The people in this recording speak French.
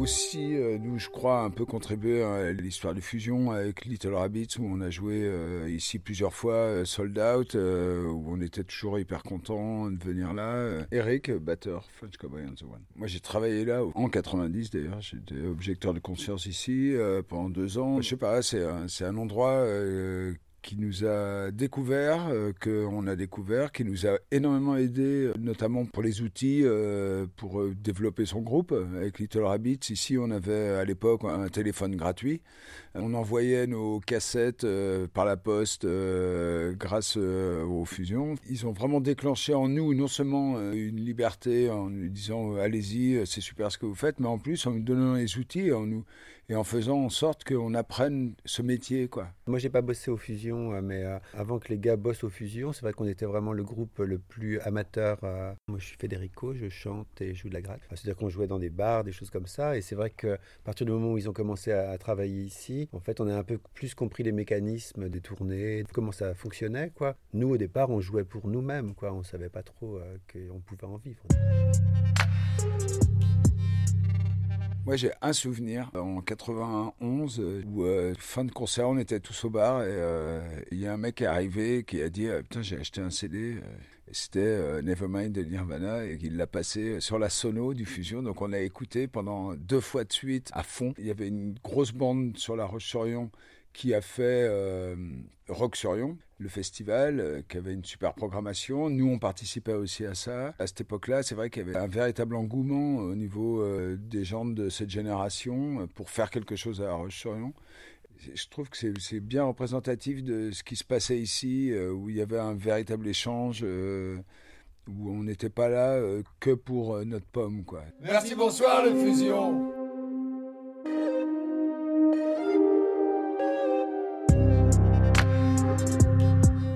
Aussi, euh, nous, je crois, un peu contribué à l'histoire de fusion avec Little Rabbits, où on a joué euh, ici plusieurs fois, euh, sold out, où on était toujours hyper content de venir là. Eric, batteur, French Cowboy and the One. Moi, j'ai travaillé là en 90 d'ailleurs, j'étais objecteur de conscience ici pendant deux ans. Je sais pas, c'est un, un endroit qui nous a découvert, euh, qu'on a découvert, qui nous a énormément aidé, euh, notamment pour les outils, euh, pour développer son groupe. Avec Little Rabbits, ici, on avait à l'époque un téléphone gratuit. On envoyait nos cassettes par la poste grâce aux fusions. Ils ont vraiment déclenché en nous non seulement une liberté en nous disant allez-y, c'est super ce que vous faites, mais en plus en nous donnant les outils et en faisant en sorte qu'on apprenne ce métier. Quoi. Moi, j'ai pas bossé aux fusions, euh, mais euh, avant que les gars bossent aux fusions, c'est vrai qu'on était vraiment le groupe le plus amateur. Euh. Moi, je suis Federico, je chante et je joue de la gratte. C'est-à-dire qu'on jouait dans des bars, des choses comme ça. Et c'est vrai qu'à partir du moment où ils ont commencé à, travailler ici, en fait, on a un peu plus compris les mécanismes des tournées, comment ça fonctionnait. Quoi. Nous, au départ, on jouait pour nous-mêmes. Quoi. On savait pas trop qu'on pouvait en vivre. Moi, j'ai un souvenir en 91 euh, où, euh, fin de concert, on était tous au bar et euh, il y a un mec qui est arrivé qui a dit Putain, j'ai acheté un CD. C'était Nevermind de Nirvana et il l'a passé sur la sono du Fusion. Donc, on a écouté pendant deux fois de suite à fond. Il y avait une grosse bande sur la Roche-sur-Yon qui a fait euh, Rock sur Yon, le festival, euh, qui avait une super programmation. Nous, on participait aussi à ça. À cette époque-là, c'est vrai qu'il y avait un véritable engouement au niveau euh, des gens de cette génération pour faire quelque chose à Roche-sur-Yon. Je trouve que c'est bien représentatif de ce qui se passait ici, où il y avait un véritable échange où on n'était pas là que pour notre pomme. Quoi. Merci, bonsoir, le Fusion.